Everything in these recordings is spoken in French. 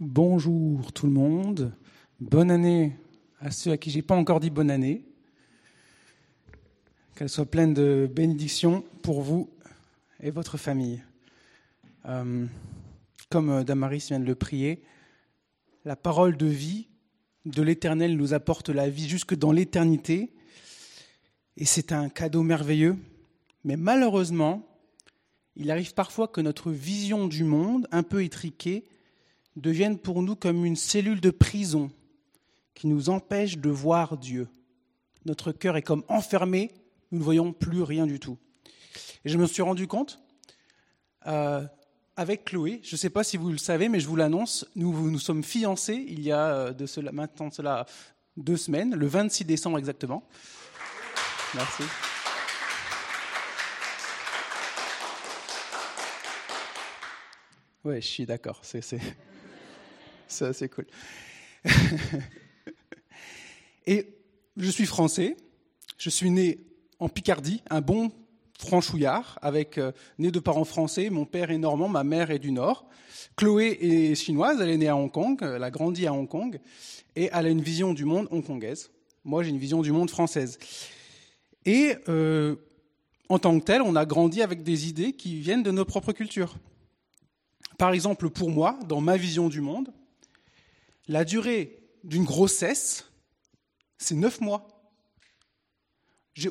Bonjour tout le monde. Bonne année à ceux à qui j'ai pas encore dit bonne année. Qu'elle soit pleine de bénédictions pour vous et votre famille. Euh, comme Damaris vient de le prier, la parole de vie de l'Éternel nous apporte la vie jusque dans l'éternité. Et c'est un cadeau merveilleux. Mais malheureusement, il arrive parfois que notre vision du monde, un peu étriquée, devienne pour nous comme une cellule de prison qui nous empêche de voir Dieu. Notre cœur est comme enfermé, nous ne voyons plus rien du tout. Et je me suis rendu compte, euh, avec Chloé, je ne sais pas si vous le savez, mais je vous l'annonce, nous nous sommes fiancés il y a euh, maintenant cela deux semaines, le 26 décembre exactement. Merci. Oui, je suis d'accord, c'est assez cool. Et je suis français, je suis né en Picardie, un bon franchouillard, avec euh, né de parents français, mon père est normand, ma mère est du Nord. Chloé est chinoise, elle est née à Hong Kong, elle a grandi à Hong Kong, et elle a une vision du monde hongkongaise. Moi, j'ai une vision du monde française. Et euh, en tant que tel, on a grandi avec des idées qui viennent de nos propres cultures. Par exemple, pour moi, dans ma vision du monde, la durée d'une grossesse, c'est neuf mois.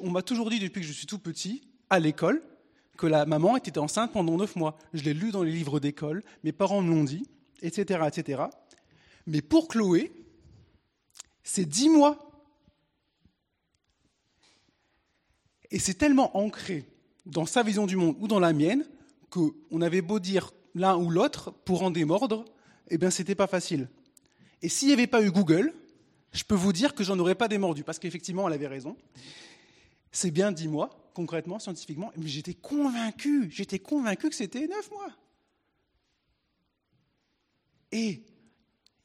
On m'a toujours dit depuis que je suis tout petit, à l'école, que la maman était enceinte pendant neuf mois. Je l'ai lu dans les livres d'école, mes parents me l'ont dit, etc., etc. Mais pour Chloé, c'est dix mois. Et c'est tellement ancré dans sa vision du monde ou dans la mienne qu'on avait beau dire l'un ou l'autre pour en démordre, eh bien, c'était pas facile. Et s'il n'y avait pas eu Google, je peux vous dire que j'en aurais pas démordu, parce qu'effectivement, elle avait raison. C'est bien dix mois, concrètement, scientifiquement, mais j'étais convaincu, j'étais convaincu que c'était neuf mois. Et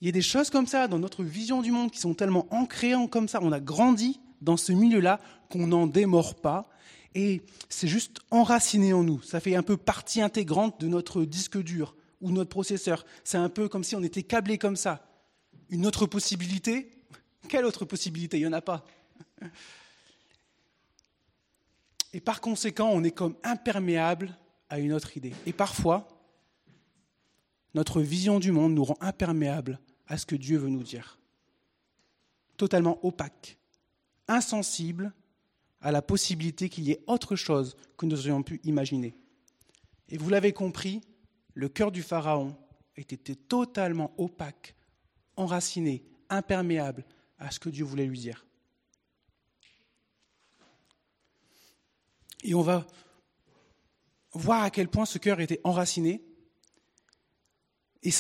il y a des choses comme ça dans notre vision du monde qui sont tellement ancrées comme ça, on a grandi dans ce milieu-là qu'on n'en démord pas. Et c'est juste enraciné en nous. Ça fait un peu partie intégrante de notre disque dur ou notre processeur. C'est un peu comme si on était câblé comme ça. Une autre possibilité? Quelle autre possibilité? Il n'y en a pas. Et par conséquent, on est comme imperméable à une autre idée. Et parfois, notre vision du monde nous rend imperméable à ce que Dieu veut nous dire. Totalement opaque, insensible à la possibilité qu'il y ait autre chose que nous aurions pu imaginer. Et vous l'avez compris, le cœur du Pharaon était totalement opaque, enraciné, imperméable à ce que Dieu voulait lui dire. Et on va voir à quel point ce cœur était enraciné. Et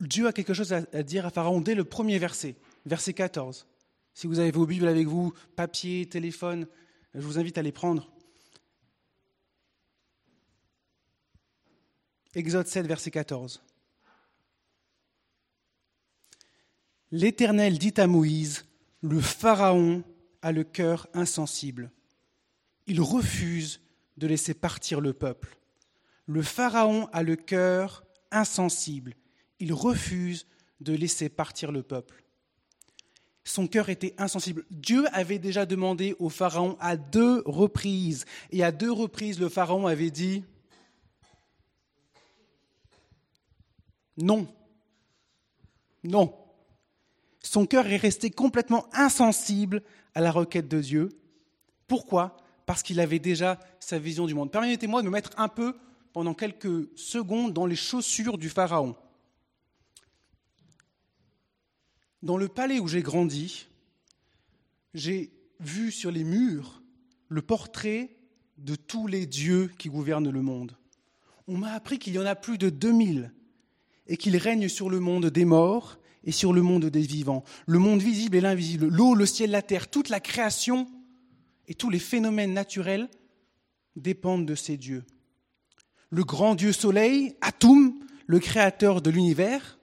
Dieu a quelque chose à dire à Pharaon dès le premier verset, verset 14. Si vous avez vos Bibles avec vous, papier, téléphone, je vous invite à les prendre. Exode 7, verset 14. L'Éternel dit à Moïse, le Pharaon a le cœur insensible. Il refuse de laisser partir le peuple. Le Pharaon a le cœur insensible. Il refuse de laisser partir le peuple son cœur était insensible. Dieu avait déjà demandé au Pharaon à deux reprises, et à deux reprises le Pharaon avait dit non, non. Son cœur est resté complètement insensible à la requête de Dieu. Pourquoi? Parce qu'il avait déjà sa vision du monde. Permettez-moi de me mettre un peu, pendant quelques secondes, dans les chaussures du Pharaon. Dans le palais où j'ai grandi, j'ai vu sur les murs le portrait de tous les dieux qui gouvernent le monde. On m'a appris qu'il y en a plus de 2000 et qu'ils règnent sur le monde des morts et sur le monde des vivants, le monde visible et l'invisible, l'eau, le ciel, la terre, toute la création et tous les phénomènes naturels dépendent de ces dieux. Le grand Dieu Soleil, Atum, le créateur de l'univers,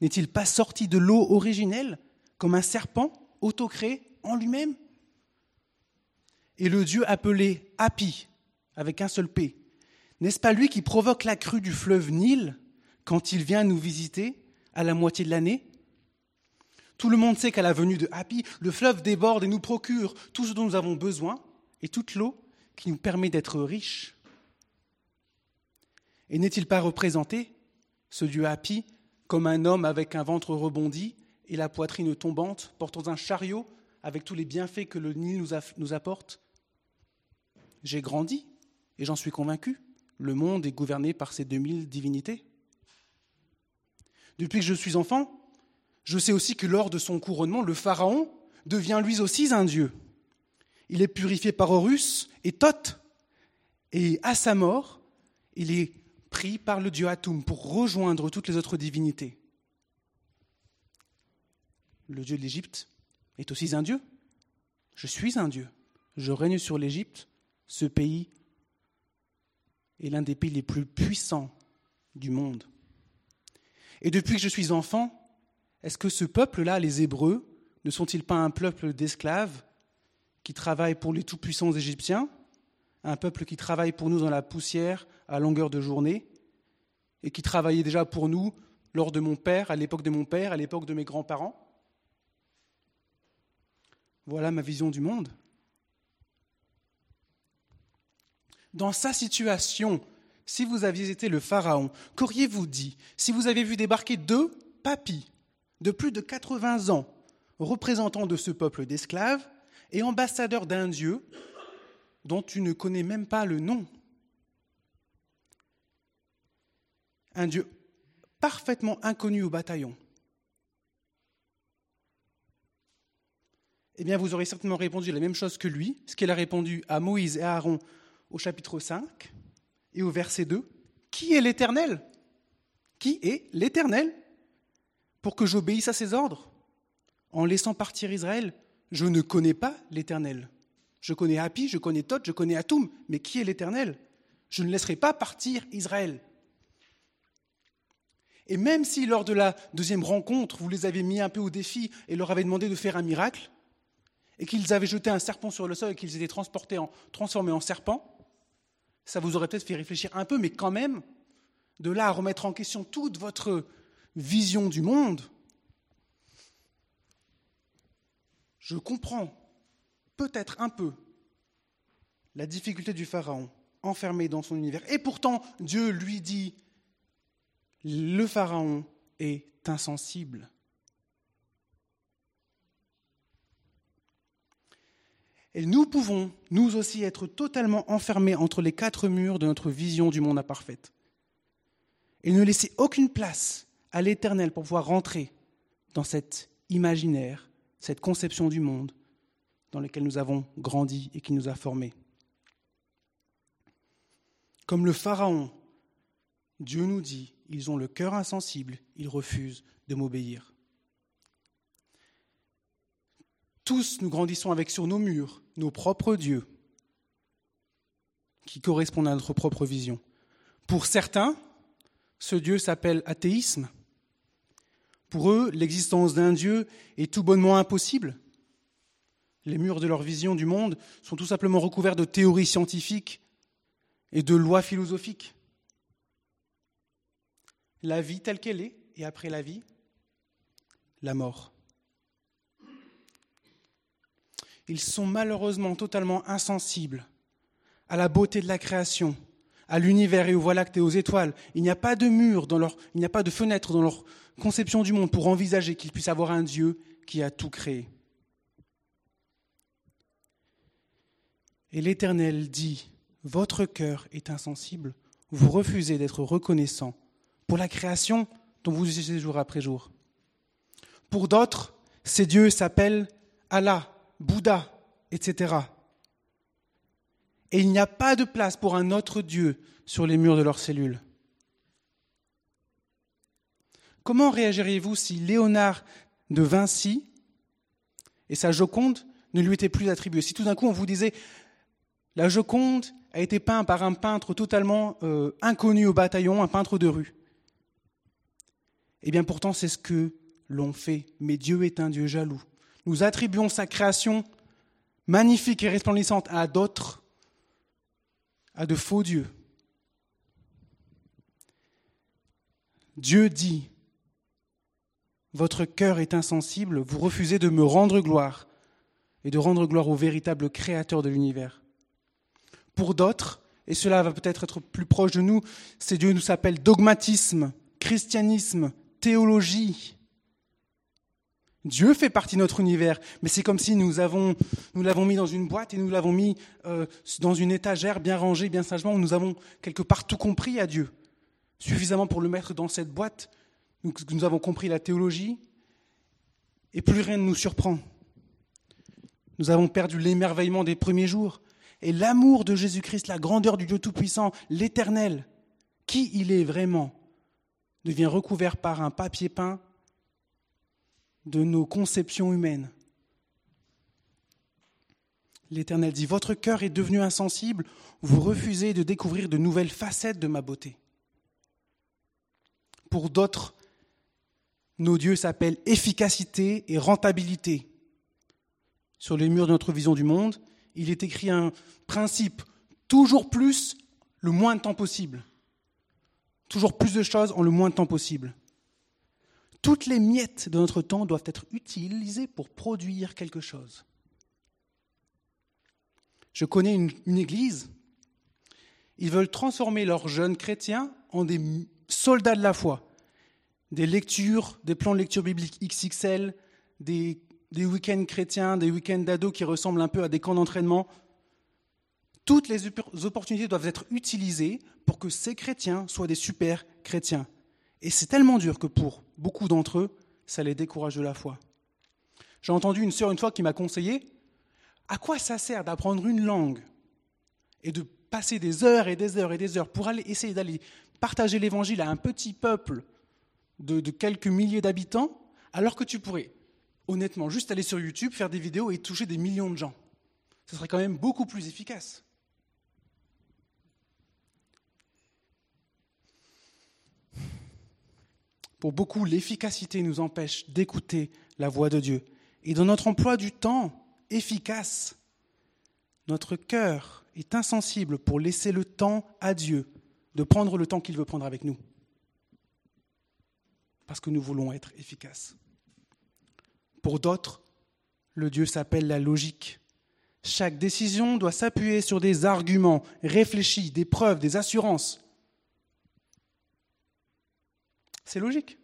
n'est-il pas sorti de l'eau originelle comme un serpent autocréé en lui-même? Et le Dieu appelé Hapi, avec un seul P, n'est-ce pas lui qui provoque la crue du fleuve Nil quand il vient nous visiter à la moitié de l'année? Tout le monde sait qu'à la venue de Happy, le fleuve déborde et nous procure tout ce dont nous avons besoin et toute l'eau qui nous permet d'être riches. Et n'est-il pas représenté, ce Dieu Happy, comme un homme avec un ventre rebondi et la poitrine tombante, portant un chariot avec tous les bienfaits que le Nil nous, apporte? J'ai grandi et j'en suis convaincu. Le monde est gouverné par ces 2000 divinités. Depuis que je suis enfant, je sais aussi que lors de son couronnement, le Pharaon devient lui aussi un dieu. Il est purifié par Horus et Thoth, et à sa mort, il est pris par le dieu Atum pour rejoindre toutes les autres divinités. Le dieu de l'Égypte est aussi un dieu. Je suis un dieu. Je règne sur l'Égypte. Ce pays est l'un des pays les plus puissants du monde. Et depuis que je suis enfant, est-ce que ce peuple-là, les Hébreux, ne sont-ils pas un peuple d'esclaves qui travaillent pour les tout-puissants Égyptiens, un peuple qui travaille pour nous dans la poussière à longueur de journée, et qui travaillait déjà pour nous lors de mon père, à l'époque de mon père, à l'époque de mes grands-parents? Voilà ma vision du monde. Dans sa situation, si vous aviez été le Pharaon, qu'auriez-vous dit? Si vous avez vu débarquer deux papis de plus de 80 ans, représentants de ce peuple d'esclaves et ambassadeurs d'un Dieu dont tu ne connais même pas le nom Un Dieu parfaitement inconnu au bataillon. Eh bien, vous aurez certainement répondu la même chose que lui, ce qu'il a répondu à Moïse et à Aaron au chapitre 5 et au verset 2. Qui est l'Éternel? Qui est l'Éternel? Pour que j'obéisse à ses ordres En laissant partir Israël, je ne connais pas l'Éternel. Je connais Hapi, je connais Thoth, je connais Atum, mais qui est l'Éternel? Je ne laisserai pas partir Israël. Et même si lors de la deuxième rencontre, vous les avez mis un peu au défi et leur avez demandé de faire un miracle, et qu'ils avaient jeté un serpent sur le sol et qu'ils étaient transformés en serpent, ça vous aurait peut-être fait réfléchir un peu, mais quand même, de là à remettre en question toute votre vision du monde, je comprends peut-être un peu la difficulté du Pharaon enfermé dans son univers. Et pourtant, Dieu lui dit, le Pharaon est insensible. Et nous pouvons, nous aussi, être totalement enfermés entre les quatre murs de notre vision du monde imparfaite. Et ne laisser aucune place à l'éternel pour pouvoir rentrer dans cet imaginaire, cette conception du monde dans lequel nous avons grandi et qui nous a formés. Comme le Pharaon, Dieu nous dit, ils ont le cœur insensible, ils refusent de m'obéir. Tous, nous grandissons avec sur nos murs nos propres dieux qui correspondent à notre propre vision. Pour certains, ce Dieu s'appelle athéisme. Pour eux, l'existence d'un Dieu est tout bonnement impossible. Les murs de leur vision du monde sont tout simplement recouverts de théories scientifiques et de lois philosophiques. La vie telle qu'elle est, et après la vie, la mort. ils sont malheureusement totalement insensibles à la beauté de la création, à l'univers et aux voies lactées, aux étoiles. Il n'y a pas de mur, dans leur, il n'y a pas de fenêtre dans leur conception du monde pour envisager qu'ils puissent avoir un Dieu qui a tout créé. Et l'Éternel dit, votre cœur est insensible, vous refusez d'être reconnaissant pour la création dont vous utilisez jour après jour. Pour d'autres, ces dieux s'appellent Allah, Bouddha, etc. Et il n'y a pas de place pour un autre Dieu sur les murs de leurs cellules. Comment réagiriez-vous si Léonard de Vinci et sa Joconde ne lui étaient plus attribués Si tout d'un coup on vous disait la Joconde a été peinte par un peintre totalement euh, inconnu au bataillon, un peintre de rue. Eh bien pourtant c'est ce que l'on fait, mais Dieu est un Dieu jaloux nous attribuons sa création magnifique et resplendissante à d'autres, à de faux dieux. Dieu dit, votre cœur est insensible, vous refusez de me rendre gloire et de rendre gloire au véritable créateur de l'univers. Pour d'autres, et cela va peut-être être plus proche de nous, ces dieux nous s'appellent dogmatisme, christianisme, théologie. Dieu fait partie de notre univers, mais c'est comme si nous avons, nous l'avons mis dans une boîte et nous l'avons mis euh, dans une étagère bien rangée, bien sagement, où nous avons quelque part tout compris à Dieu, suffisamment pour le mettre dans cette boîte. Nous, avons compris la théologie, et plus rien ne nous surprend. Nous avons perdu l'émerveillement des premiers jours et l'amour de Jésus-Christ, la grandeur du Dieu Tout-Puissant, l'Éternel, qui il est vraiment, devient recouvert par un papier peint de nos conceptions humaines. L'Éternel dit, Votre cœur est devenu insensible, vous refusez de découvrir de nouvelles facettes de ma beauté. Pour d'autres, nos dieux s'appellent efficacité et rentabilité. Sur les murs de notre vision du monde, il est écrit un principe, toujours plus, le moins de temps possible. Toujours plus de choses en le moins de temps possible. Toutes les miettes de notre temps doivent être utilisées pour produire quelque chose. Je connais une, église, ils veulent transformer leurs jeunes chrétiens en des soldats de la foi. Des lectures, des plans de lecture biblique XXL, des week-ends chrétiens, des week-ends d'ados qui ressemblent un peu à des camps d'entraînement. Toutes les opportunités doivent être utilisées pour que ces chrétiens soient des super chrétiens. Et c'est tellement dur que pour beaucoup d'entre eux, ça les décourage de la foi. J'ai entendu une sœur une fois qui m'a conseillé à quoi ça sert d'apprendre une langue et de passer des heures et des heures et des heures pour aller essayer d'aller partager l'évangile à un petit peuple de, quelques milliers d'habitants, alors que tu pourrais honnêtement, juste aller sur YouTube, faire des vidéos et toucher des millions de gens. Ce serait quand même beaucoup plus efficace. Pour beaucoup, l'efficacité nous empêche d'écouter la voix de Dieu. Et dans notre emploi du temps efficace, notre cœur est insensible pour laisser le temps à Dieu de prendre le temps qu'il veut prendre avec nous. Parce que nous voulons être efficaces. Pour d'autres, le Dieu s'appelle la logique. Chaque décision doit s'appuyer sur des arguments réfléchis, des preuves, des assurances. C'est logique.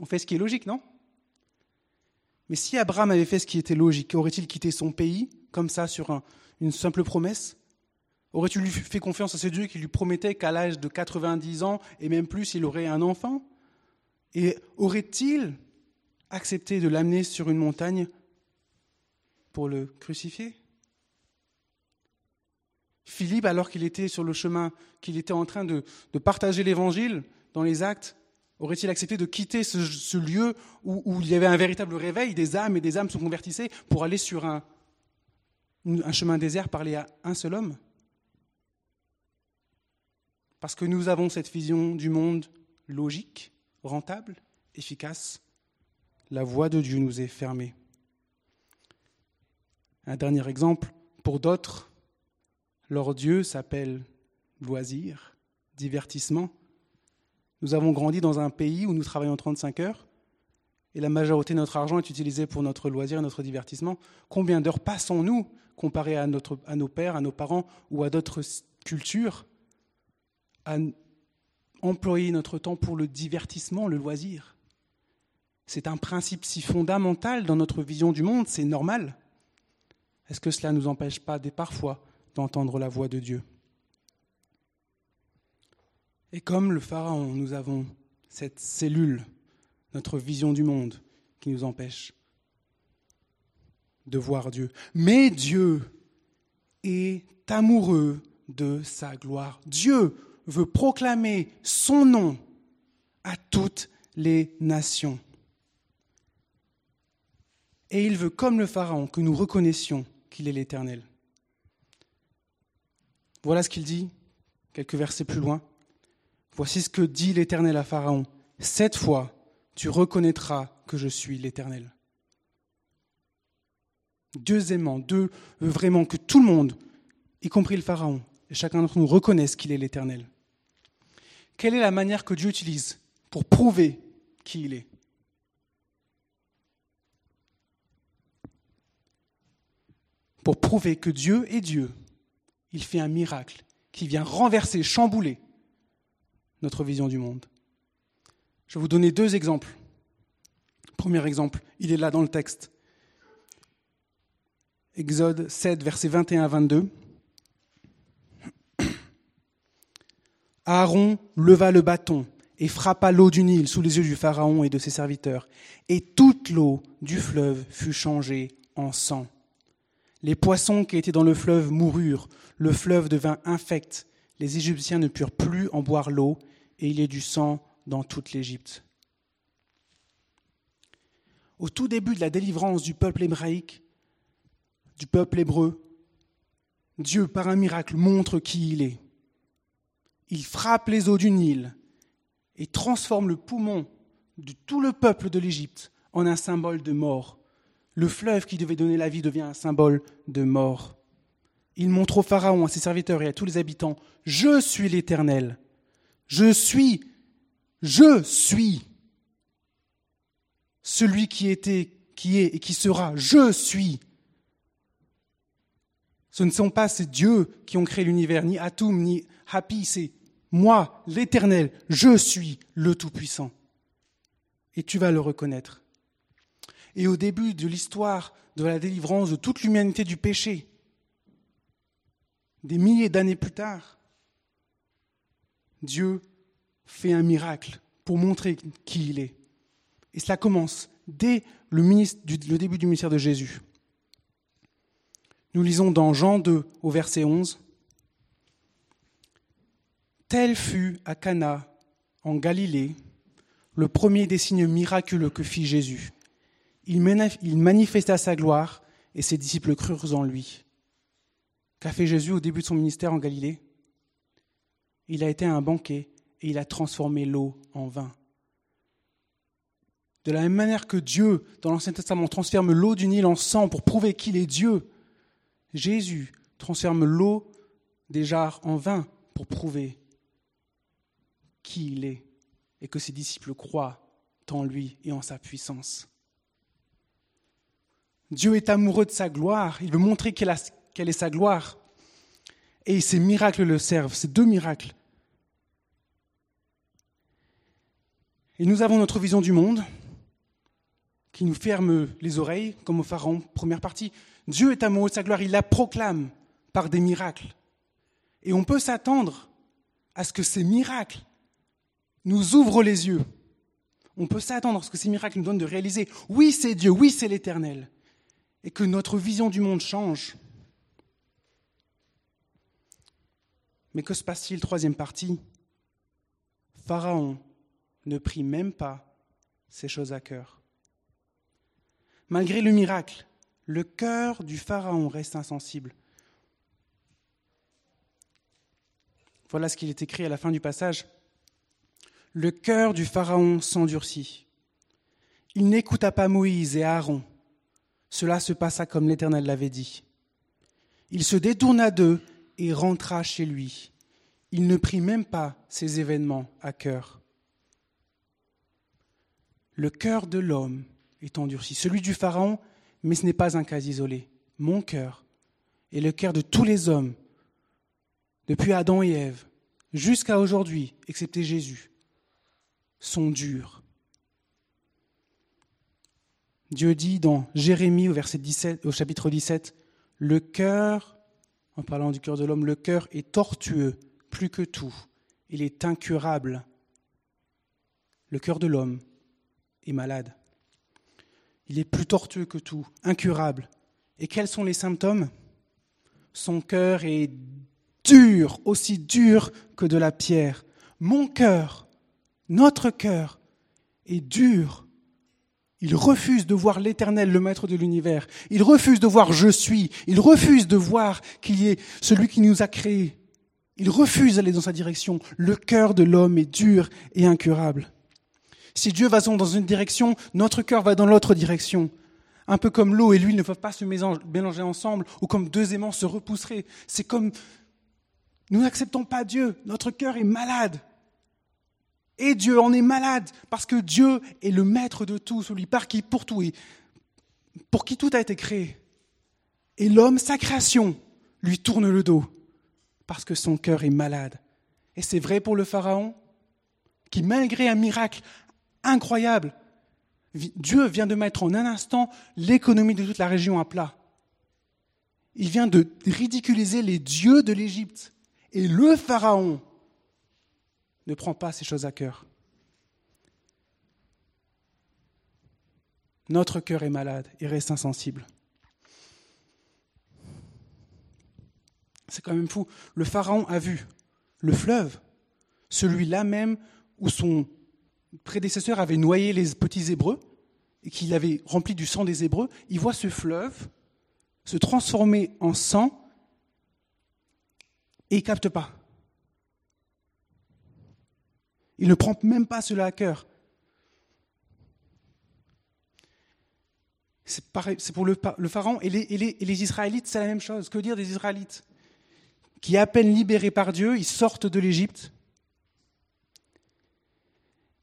On fait ce qui est logique, non? Mais si Abraham avait fait ce qui était logique, aurait-il quitté son pays, comme ça, sur une simple promesse? Aurait-il fait confiance à ce Dieu qui lui promettait qu'à l'âge de 90 ans, et même plus, il aurait un enfant? Et aurait-il accepté de l'amener sur une montagne pour le crucifier? Philippe, alors qu'il était sur le chemin, qu'il était en train de, partager l'évangile dans les actes, aurait-il accepté de quitter ce, lieu où, il y avait un véritable réveil des âmes et des âmes se convertissaient pour aller sur un, un chemin désert parler à un seul homme? Parce que nous avons cette vision du monde logique, rentable, efficace, la voix de Dieu nous est fermée. Un dernier exemple, pour d'autres, leur Dieu s'appelle loisir, divertissement. Nous avons grandi dans un pays où nous travaillons 35 heures et la majorité de notre argent est utilisé pour notre loisir notre divertissement. Combien d'heures passons-nous, comparé à, nos pères, à nos parents ou à d'autres cultures, employer notre temps pour le divertissement, le loisir c'est un principe si fondamental dans notre vision du monde, c'est normal. Est-ce que cela ne nous empêche pas des parfois d'entendre la voix de Dieu? Et comme le Pharaon, nous avons cette cellule, notre vision du monde, qui nous empêche de voir Dieu. Mais Dieu est amoureux de sa gloire. Dieu veut proclamer son nom à toutes les nations. Et il veut, comme le Pharaon, que nous reconnaissions qu'il est l'Éternel. Voilà ce qu'il dit, quelques versets plus loin. Voici ce que dit l'Éternel à Pharaon. Cette fois, tu reconnaîtras que je suis l'Éternel. Deuxièmement, Dieu veut vraiment que tout le monde, y compris le Pharaon, et chacun d'entre nous reconnaisse qu'il est l'Éternel. Quelle est la manière que Dieu utilise pour prouver qui il est? Pour prouver que Dieu est Dieu, il fait un miracle qui vient renverser, chambouler notre vision du monde. Je vais vous donner deux exemples. Premier exemple, il est là dans le texte. Exode 7, versets 21 à 22. Aaron leva le bâton et frappa l'eau du Nil sous les yeux du Pharaon et de ses serviteurs, et toute l'eau du fleuve fut changée en sang. Les poissons qui étaient dans le fleuve moururent, le fleuve devint infect, les Égyptiens ne purent plus en boire l'eau, et il y a du sang dans toute l'Égypte. Au tout début de la délivrance du peuple hébraïque, du peuple hébreu, Dieu, par un miracle, montre qui il est. Il frappe les eaux du Nil et transforme le poumon de tout le peuple de l'Égypte en un symbole de mort. Le fleuve qui devait donner la vie devient un symbole de mort. Il montre au Pharaon, à ses serviteurs et à tous les habitants, Je suis l'Éternel. Je suis, je suis celui qui était, qui est et qui sera. Je suis. Ce ne sont pas ces dieux qui ont créé l'univers, ni Atum, ni Happy, c'est moi, l'Éternel, je suis le Tout-Puissant. Et tu vas le reconnaître. Et au début de l'histoire de la délivrance de toute l'humanité du péché, des milliers d'années plus tard, Dieu fait un miracle pour montrer qui il est. Et cela commence dès le, début du ministère de Jésus. Nous lisons dans Jean 2 au verset 11. Tel fut à Cana, en Galilée, le premier des signes miraculeux que fit Jésus. Il manifesta sa gloire et ses disciples crurent en lui. Qu'a fait Jésus au début de son ministère en Galilée? Il a été à un banquet et il a transformé l'eau en vin. De la même manière que Dieu, dans l'Ancien Testament, transforme l'eau du Nil en sang pour prouver qu'il est Dieu, Jésus transforme l'eau des jarres en vin pour prouver qui il est et que ses disciples croient en lui et en sa puissance. Dieu est amoureux de sa gloire, il veut montrer quelle est sa gloire. Et ces miracles le servent, ces deux miracles. Et nous avons notre vision du monde qui nous ferme les oreilles, comme au Pharaon, première partie. Dieu est amoureux de sa gloire, il la proclame par des miracles. Et on peut s'attendre à ce que ces miracles nous ouvrent les yeux. On peut s'attendre à ce que ces miracles nous donnent de réaliser, oui c'est Dieu, oui c'est l'Éternel, et que notre vision du monde change. Mais que se passe-t-il, troisième partie? Pharaon ne prit même pas ces choses à cœur. Malgré le miracle, le cœur du Pharaon reste insensible. Voilà ce qu'il est écrit à la fin du passage. Le cœur du Pharaon s'endurcit. Il n'écouta pas Moïse et Aaron. Cela se passa comme l'Éternel l'avait dit. Il se détourna d'eux et rentra chez lui. Il ne prit même pas ces événements à cœur. Le cœur de l'homme est endurci, celui du Pharaon mais ce n'est pas un cas isolé. Mon cœur et le cœur de tous les hommes, depuis Adam et Ève, jusqu'à aujourd'hui, excepté Jésus, sont durs. Dieu dit dans Jérémie au, verset 17, au chapitre 17, Le cœur, en parlant du cœur de l'homme, le cœur est tortueux plus que tout, il est incurable. Le cœur de l'homme est malade. Il est plus tortueux que tout, incurable. Et quels sont les symptômes? Son cœur est dur, aussi dur que de la pierre. Mon cœur, notre cœur, est dur. Il refuse de voir l'Éternel, le Maître de l'univers. Il refuse de voir je suis. Il refuse de voir qu'il y ait celui qui nous a créés. Il refuse d'aller dans sa direction. Le cœur de l'homme est dur et incurable. Si Dieu va dans une direction, notre cœur va dans l'autre direction. Un peu comme l'eau et l'huile ne peuvent pas se mélanger ensemble, ou comme deux aimants se repousseraient. C'est comme nous n'acceptons pas Dieu, notre cœur est malade. Et Dieu en est malade, parce que Dieu est le maître de tout, celui par qui, pour tout, et pour qui tout a été créé. Et l'homme, sa création, lui tourne le dos parce que son cœur est malade. Et c'est vrai pour le Pharaon, qui malgré un miracle incroyable, Dieu vient de mettre en un instant l'économie de toute la région à plat. Il vient de ridiculiser les dieux de l'Égypte. Et le Pharaon ne prend pas ces choses à cœur. Notre cœur est malade et reste insensible. C'est quand même fou. Le Pharaon a vu le fleuve, celui-là même où son prédécesseur avait noyé les petits Hébreux et qu'il avait rempli du sang des Hébreux. Il voit ce fleuve se transformer en sang et il capte pas. Il ne prend même pas cela à cœur. C'est pour le, Pharaon et les, et les Israélites, c'est la même chose. Que dire des Israélites Qui, à peine libérés par Dieu, ils sortent de l'Égypte.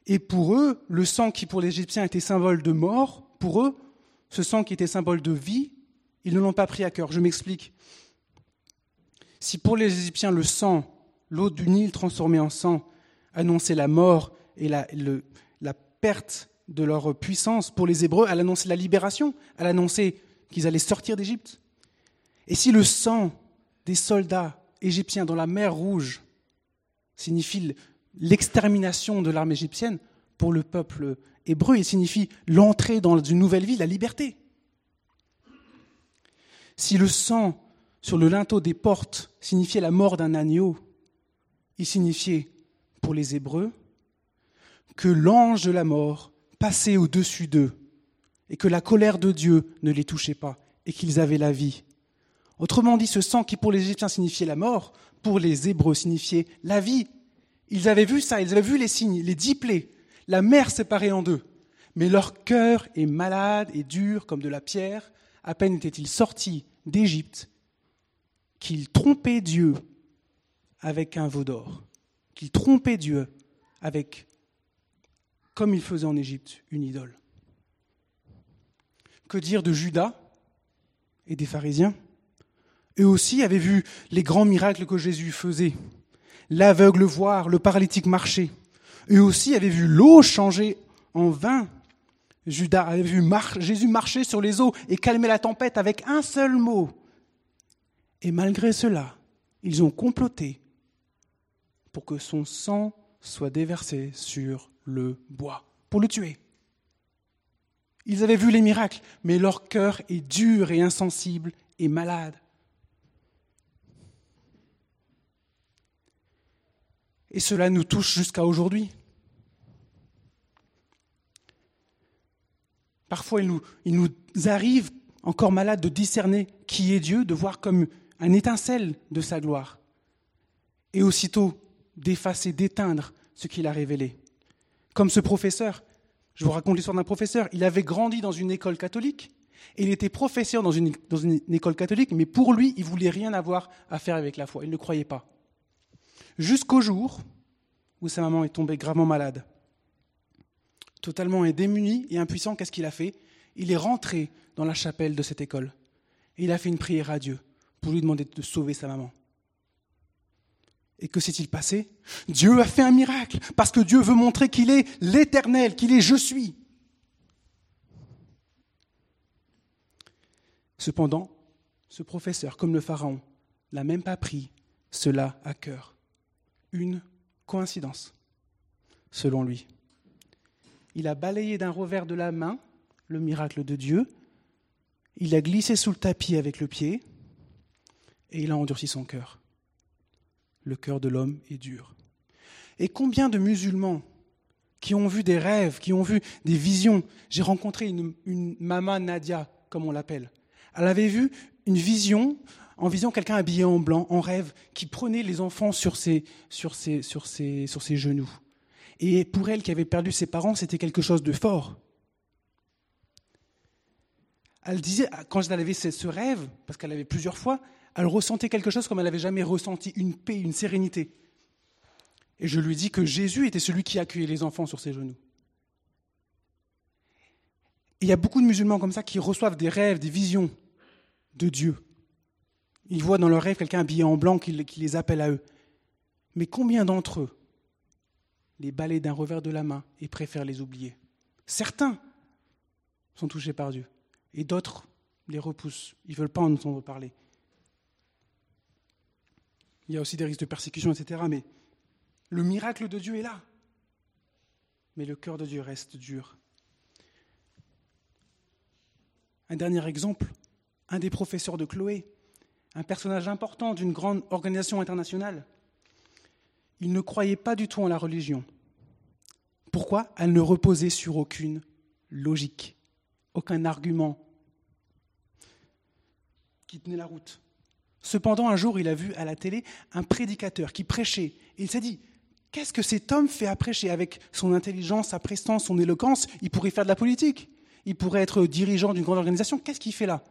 Et pour eux, le sang qui pour les Égyptiens était symbole de mort, pour eux, ce sang qui était symbole de vie, ils ne l'ont pas pris à cœur. Je m'explique. Si pour les Égyptiens le sang, l'eau du Nil transformée en sang, annonçait la mort et la, la perte de leur puissance, pour les Hébreux, elle annonçait la libération, elle annonçait qu'ils allaient sortir d'Égypte. Et si le sang des soldats égyptiens dans la mer Rouge signifie l'extermination de l'armée égyptienne, pour le peuple hébreu, il signifie l'entrée dans une nouvelle vie, la liberté. Si le sang sur le linteau des portes signifiait la mort d'un agneau, il signifiait les Hébreux que l'ange de la mort passait au-dessus d'eux et que la colère de Dieu ne les touchait pas et qu'ils avaient la vie. Autrement dit, ce sang qui pour les Égyptiens signifiait la mort, pour les Hébreux signifiait la vie. Ils avaient vu ça, ils avaient vu les signes, les dix plaies, la mer séparée en deux. Mais leur cœur est malade et dur comme de la pierre. À peine étaient-ils sortis d'Égypte qu'il trompait Dieu avec un veau d'or, qu'il trompait Dieu avec, comme il faisait en Égypte, une idole. Que dire de Judas et des pharisiens? Eux aussi avaient vu les grands miracles que Jésus faisait. L'aveugle voir, le paralytique marcher. Eux aussi avaient vu l'eau changer en vin. Judas avait vu Jésus marcher sur les eaux et calmer la tempête avec un seul mot. Et malgré cela, ils ont comploté pour que son sang soit déversé sur le bois, pour le tuer. Ils avaient vu les miracles, mais leur cœur est dur et insensible et malade. Et cela nous touche jusqu'à aujourd'hui. Parfois, il nous, arrive, encore malades, de discerner qui est Dieu, de voir comme un étincelle de sa gloire, et aussitôt d'effacer, d'éteindre ce qu'il a révélé. Comme ce professeur, je vous raconte l'histoire d'un professeur, il avait grandi dans une école catholique, et il était professeur dans une, école catholique, mais pour lui, il voulait rien avoir à faire avec la foi, il ne croyait pas. Jusqu'au jour où sa maman est tombée gravement malade. Totalement démuni et impuissant, qu'est-ce qu'il a fait? Il est rentré dans la chapelle de cette école. Et il a fait une prière à Dieu pour lui demander de sauver sa maman. Et que s'est-il passé? Dieu a fait un miracle, parce que Dieu veut montrer qu'il est l'éternel, qu'il est je suis. Cependant, ce professeur, comme le Pharaon, n'a même pas pris cela à cœur. Une coïncidence, selon lui. Il a balayé d'un revers de la main le miracle de Dieu, il a glissé sous le tapis avec le pied, et il a endurci son cœur. Le cœur de l'homme est dur. Et combien de musulmans qui ont vu des rêves, qui ont vu des visions? J'ai rencontré une, maman Nadia, comme on l'appelle. Elle avait vu une vision, en vision quelqu'un habillé en blanc, en rêve, qui prenait les enfants sur ses, sur ses, sur ses, sur ses genoux. Et pour elle qui avait perdu ses parents, c'était quelque chose de fort. Elle disait, quand elle avait ce rêve, parce qu'elle avait plusieurs fois, elle ressentait quelque chose comme elle n'avait jamais ressenti, une paix, une sérénité. Et je lui dis que Jésus était celui qui accueillait les enfants sur ses genoux. il y a beaucoup de musulmans comme ça qui reçoivent des rêves, des visions de Dieu. Ils voient dans leur rêve quelqu'un habillé en blanc qui, les appelle à eux. Mais combien d'entre eux les balayent d'un revers de la main et préfèrent les oublier? Certains sont touchés par Dieu et d'autres les repoussent. Ils ne veulent pas en entendre parler. Il y a aussi des risques de persécution, etc. Mais le miracle de Dieu est là. Mais le cœur de Dieu reste dur. Un dernier exemple, un des professeurs de Chloé, un personnage important d'une grande organisation internationale, il ne croyait pas du tout en la religion. Pourquoi? Elle ne reposait sur aucune logique, aucun argument qui tenait la route. Cependant, un jour, il a vu à la télé un prédicateur qui prêchait. Et il s'est dit, qu'est-ce que cet homme fait à prêcher? Avec son intelligence, sa prestance, son éloquence, il pourrait faire de la politique. Il pourrait être dirigeant d'une grande organisation. Qu'est-ce qu'il fait là?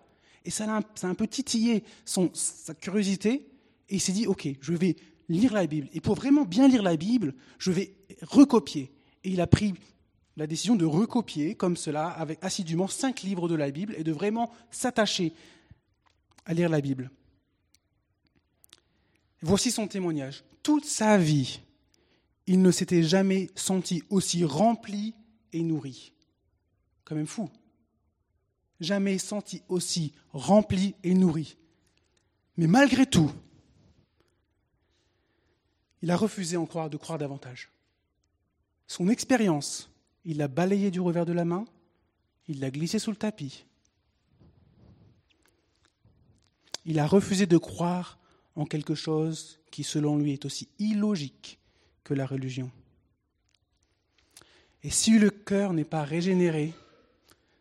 Et ça a, un, peu titillé sa curiosité. Et il s'est dit, OK, je vais lire la Bible. Et pour vraiment bien lire la Bible, je vais recopier. Et il a pris la décision de recopier comme cela, avec assidûment cinq livres de la Bible, et de vraiment s'attacher à lire la Bible. Voici son témoignage. Toute sa vie, il ne s'était jamais senti aussi rempli et nourri. Quand même fou. Jamais senti aussi rempli et nourri. Mais malgré tout, il a refusé en croire, de croire davantage. Son expérience, il l'a balayé du revers de la main, il l'a glissé sous le tapis. Il a refusé de croire en quelque chose qui, selon lui, est aussi illogique que la religion. Et si le cœur n'est pas régénéré,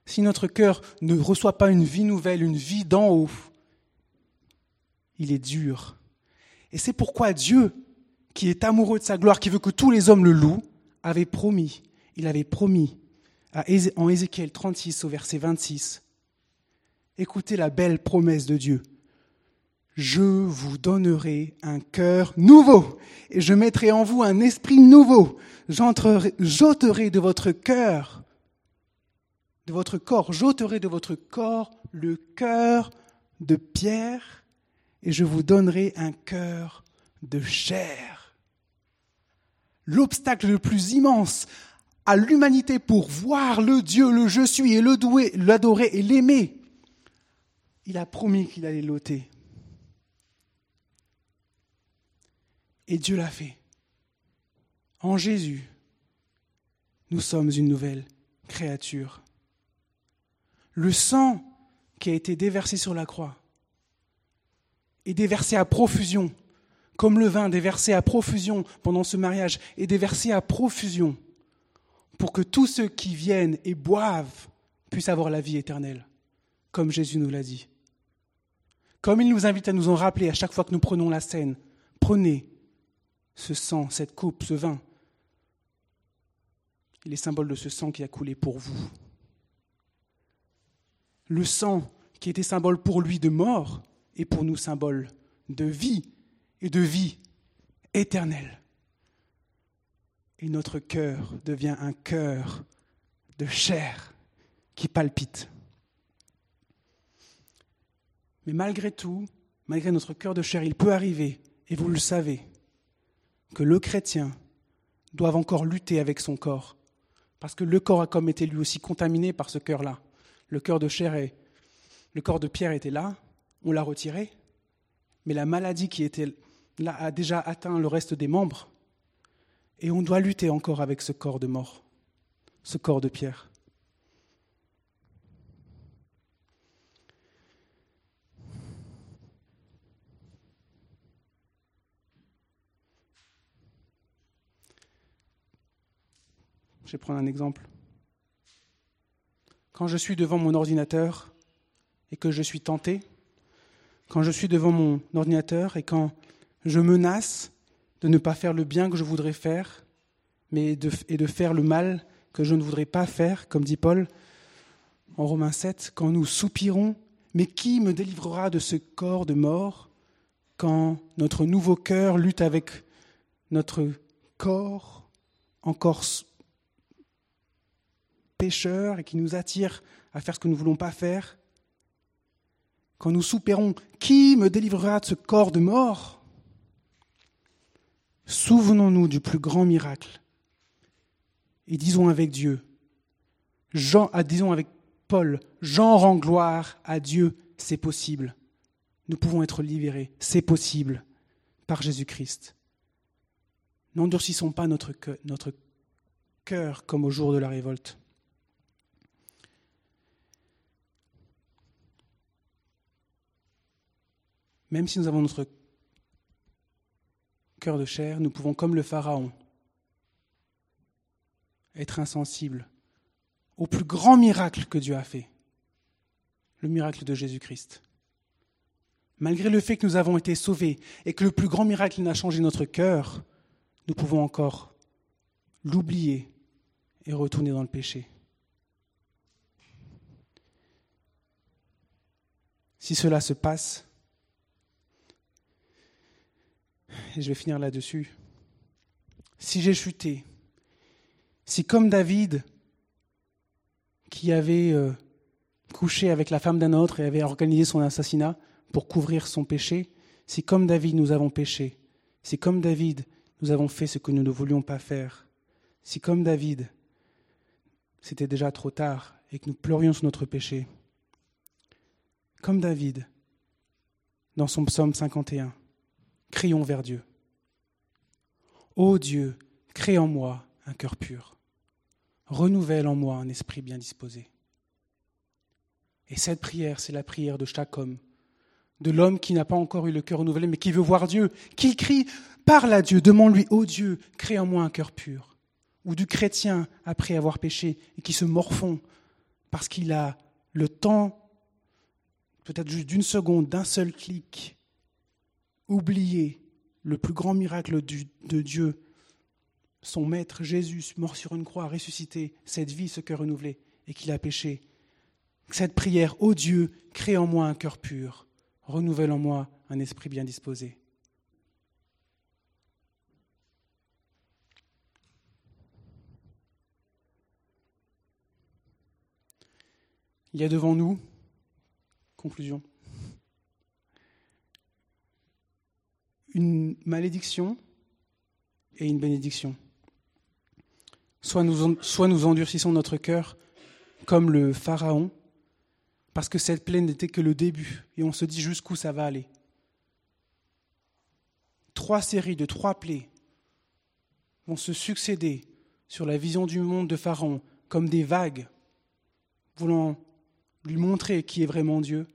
si notre cœur ne reçoit pas une vie nouvelle, une vie d'en haut, il est dur. Et c'est pourquoi Dieu qui est amoureux de sa gloire, qui veut que tous les hommes le louent, avait promis, il avait promis en Ézéchiel 36 au verset 26, écoutez la belle promesse de Dieu. Je vous donnerai un cœur nouveau et je mettrai en vous un esprit nouveau. J'ôterai de votre cœur, de votre corps, j'ôterai de votre corps le cœur de pierre et je vous donnerai un cœur de chair l'obstacle le plus immense à l'humanité pour voir le Dieu, le je suis, et le douer, l'adorer et l'aimer, il a promis qu'il allait l'ôter. Et Dieu l'a fait. En Jésus, nous sommes une nouvelle créature. Le sang qui a été déversé sur la croix est déversé à profusion comme le vin déversé à profusion pendant ce mariage est déversé à profusion pour que tous ceux qui viennent et boivent puissent avoir la vie éternelle, comme Jésus nous l'a dit. Comme il nous invite à nous en rappeler à chaque fois que nous prenons la scène, prenez ce sang, cette coupe, ce vin. Il est symbole de ce sang qui a coulé pour vous. Le sang qui était symbole pour lui de mort est pour nous symbole de vie et de vie éternelle. Et notre cœur devient un cœur de chair qui palpite. Mais malgré tout, malgré notre cœur de chair, il peut arriver, et vous le savez, que le chrétien doit encore lutter avec son corps. Parce que le corps a comme été lui aussi contaminé par ce cœur-là. Le cœur de chair est. Le corps de pierre était là, on l'a retiré, mais la maladie qui était là, a déjà atteint le reste des membres. Et on doit lutter encore avec ce corps de mort, ce corps de pierre. Je vais prendre un exemple. Quand je suis devant mon ordinateur et que je suis tenté, quand je suis devant mon ordinateur et quand je menace de ne pas faire le bien que je voudrais faire, mais de, et de faire le mal que je ne voudrais pas faire, comme dit Paul en Romains 7, quand nous soupirons, mais qui me délivrera de ce corps de mort quand notre nouveau cœur lutte avec notre corps encore pécheur et qui nous attire à faire ce que nous ne voulons pas faire quand nous soupirons, qui me délivrera de ce corps de mort? Souvenons-nous du plus grand miracle et disons avec Dieu, Jean, ah, disons avec Paul, Jean rend gloire à Dieu, c'est possible. Nous pouvons être libérés, c'est possible par Jésus-Christ. N'endurcissons pas notre notre cœur comme au jour de la révolte. Même si nous avons notre cœur de chair, nous pouvons, comme le Pharaon, être insensibles au plus grand miracle que Dieu a fait, le miracle de Jésus-Christ. Malgré le fait que nous avons été sauvés et que le plus grand miracle n'a changé notre cœur, nous pouvons encore l'oublier et retourner dans le péché. Si cela se passe, et je vais finir là-dessus, si j'ai chuté, si comme David, qui avait euh, couché avec la femme d'un autre et avait organisé son assassinat pour couvrir son péché, si comme David nous avons péché, si comme David nous avons fait ce que nous ne voulions pas faire, si comme David c'était déjà trop tard et que nous pleurions sur notre péché, comme David, dans son psaume 51, crions vers Dieu. Ô Dieu, crée en moi un cœur pur. Renouvelle en moi un esprit bien disposé. Et cette prière, c'est la prière de chaque homme, de l'homme qui n'a pas encore eu le cœur renouvelé, mais qui veut voir Dieu, qui crie, parle à Dieu, demande-lui, ô Dieu, crée en moi un cœur pur. Ou du chrétien, après avoir péché, et qui se morfond parce qu'il a le temps, peut-être juste d'une seconde, d'un seul clic, oublié le plus grand miracle de Dieu son maître Jésus, mort sur une croix, ressuscité, cette vie, ce cœur renouvelé, et qu'il a péché. Cette prière, ô Dieu, crée en moi un cœur pur, renouvelle en moi un esprit bien disposé. Il y a devant nous, conclusion, une malédiction et une bénédiction. Soit nous, endurcissons notre cœur comme le Pharaon, parce que cette plaie n'était que le début, et on se dit jusqu'où ça va aller. Trois séries de trois plaies vont se succéder sur la vision du monde de Pharaon comme des vagues, voulant lui montrer qui est vraiment Dieu,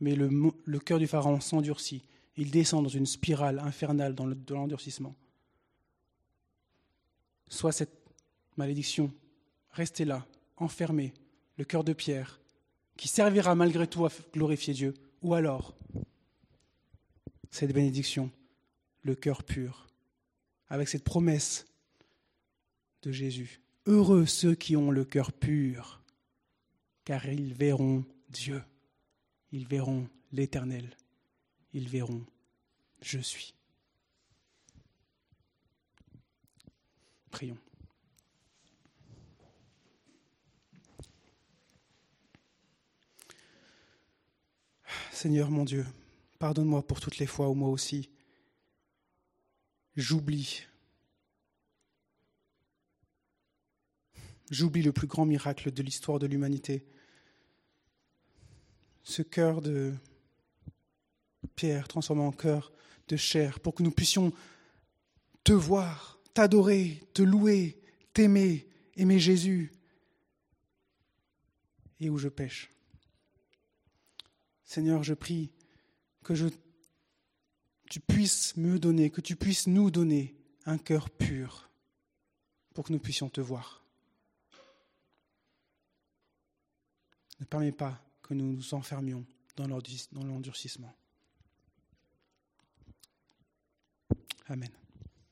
mais le, le cœur du Pharaon s'endurcit. Il descend dans une spirale infernale de l'endurcissement. Soit cette malédiction, restez là, enfermé, le cœur de pierre, qui servira malgré tout à glorifier Dieu, ou alors cette bénédiction, le cœur pur, avec cette promesse de Jésus. Heureux ceux qui ont le cœur pur, car ils verront Dieu, ils verront l'Éternel, ils verront je suis. Prions. Seigneur mon Dieu, pardonne-moi pour toutes les fois où moi aussi j'oublie. J'oublie le plus grand miracle de l'histoire de l'humanité. Ce cœur de pierre transformé en cœur de chair pour que nous puissions te voir, t'adorer, te louer, t'aimer, aimer Jésus et où je pêche. Seigneur, je prie que je, tu puisses me donner, que tu puisses nous donner un cœur pur pour que nous puissions te voir. Ne permets pas que nous nous enfermions dans l'endurcissement. Amen.